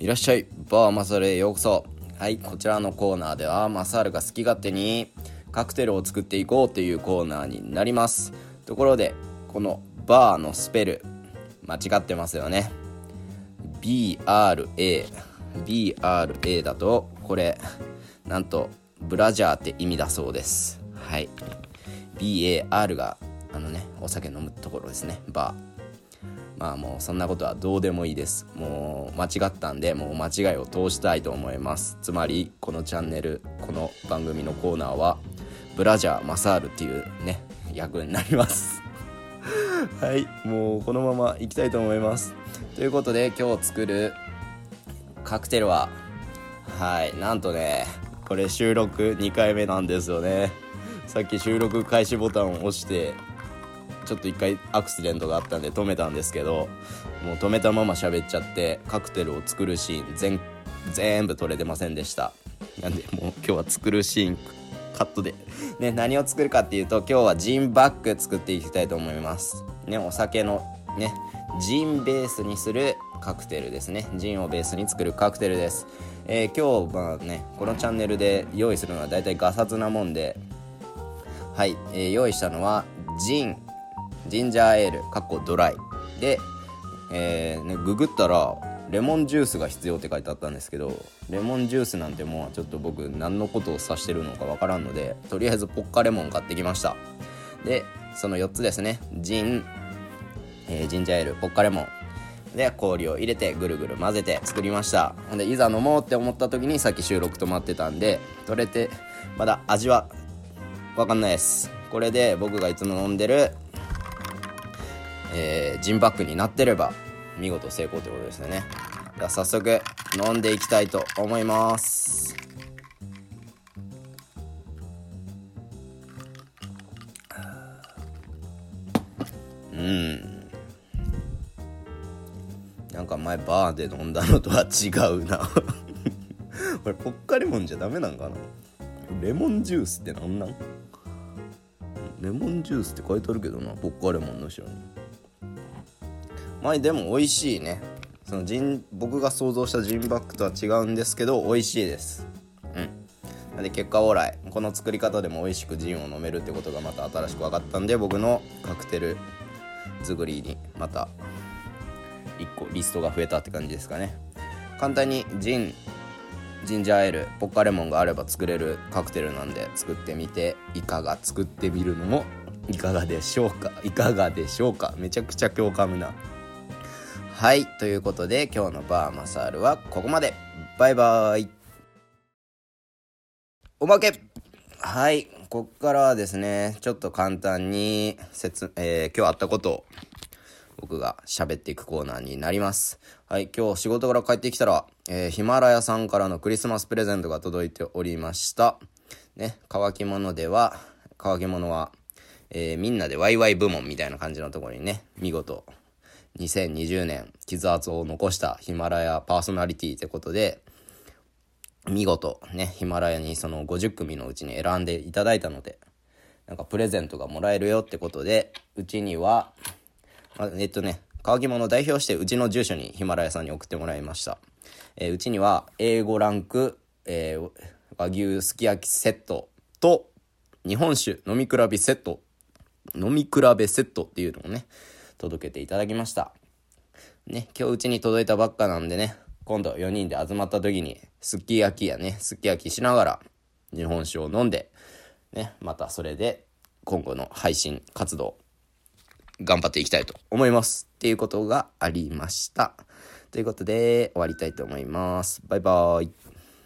いらっしゃい。バーマサルへようこそ。はいこちらのコーナーではマサルが好き勝手にカクテルを作っていこうというコーナーになります。ところでこのバーのスペル間違ってますよね。BRA BRA だとこれなんとブラジャーって意味だそうです。はい。BAR があのねお酒飲むところですね。バー。まあもうそんなことはどうでもいいです。もう間違ったんでもう間違いを通したいと思います。つまりこのチャンネルこの番組のコーナーはブラジャーマサールっていうね役になります。はいもうこのままいきたいと思います。ということで今日作るカクテルははいなんとねこれ収録2回目なんですよね。さっき収録開始ボタンを押してちょっと一回アクシデントがあったんで止めたんですけどもう止めたまま喋っちゃってカクテルを作るシーン全全部撮れてませんでした。なんでもう今日は作るシーンカットで。ね何を作るかっていうと今日はジンバッグ作っていきたいと思います。ねお酒のねジンベースにするカクテルですね。ジンをベースに作るカクテルです。えー、今日はねこのチャンネルで用意するのはだいたいガサツなもんで。はい、えー、用意したのはジン。ジンジャーエールかっこドライ。で、えーね、ググったらレモンジュースが必要って書いてあったんですけどレモンジュースなんてもうちょっと僕何のことを指してるのかわからんのでとりあえずポッカレモン買ってきました。でその4つですね。ジン、えー、ジンジャーエールポッカレモン。で氷を入れてぐるぐる混ぜて作りました。ほんでいざ飲もうって思った時にさっき収録止まってたんで取れてまだ味は分かんないです。これで僕がいつも飲んでるえー、ジンバッグになってれば見事成功ということですね。では早速飲んでいきたいと思います。うん。なんか前バーで飲んだのとは違うな。これポッカレモンじゃダメなんかな？レモンジュースってなんなん？レモンジュースって書いてあるけどなポッカレモンの後ろに。まあでも美味しいね。そのジン僕が想像したジンバッグとは違うんですけど美味しいです。うん。で結果オーライ。この作り方でも美味しくジンを飲めるってことがまた新しく分かったんで僕のカクテル作りにまた1個リストが増えたって感じですかね。簡単にジンジンジャーエールポッカレモンがあれば作れるカクテルなんで作ってみていかが作ってみるのもいかがでしょうか。いかがでしょうか。めちゃくちゃ共感な。はいということで今日のバーマサールはここまでバイバーイおまけはいこっからはですねちょっと簡単に説、えー、今日あったことを僕が喋っていくコーナーになります。はい、今日仕事から帰ってきたら、えー、ヒマラヤさんからのクリスマスプレゼントが届いておりました。ね、乾き物では、乾き物は、えー、みんなでワイワイ部門みたいな感じのところにね、見事2020年傷跡を残したヒマラヤパーソナリティってことで、見事ね、ヒマラヤにその50組のうちに選んでいただいたので、なんかプレゼントがもらえるよってことで、うちには、えっとね、乾き物を代表してうちの住所にヒマラヤさんに送ってもらいました。えー、うちには A5 ランク、えー、和牛すき焼きセットと日本酒飲み比べセット、飲み比べセットっていうのをね、届けていただきました。ね、今日うちに届いたばっかなんでね、今度4人で集まった時に、すっき焼きやね、すっき焼きしながら、日本酒を飲んで、ね、またそれで、今後の配信活動、頑張っていきたいと思います。っていうことがありました。ということで、終わりたいと思います。バイバーイ。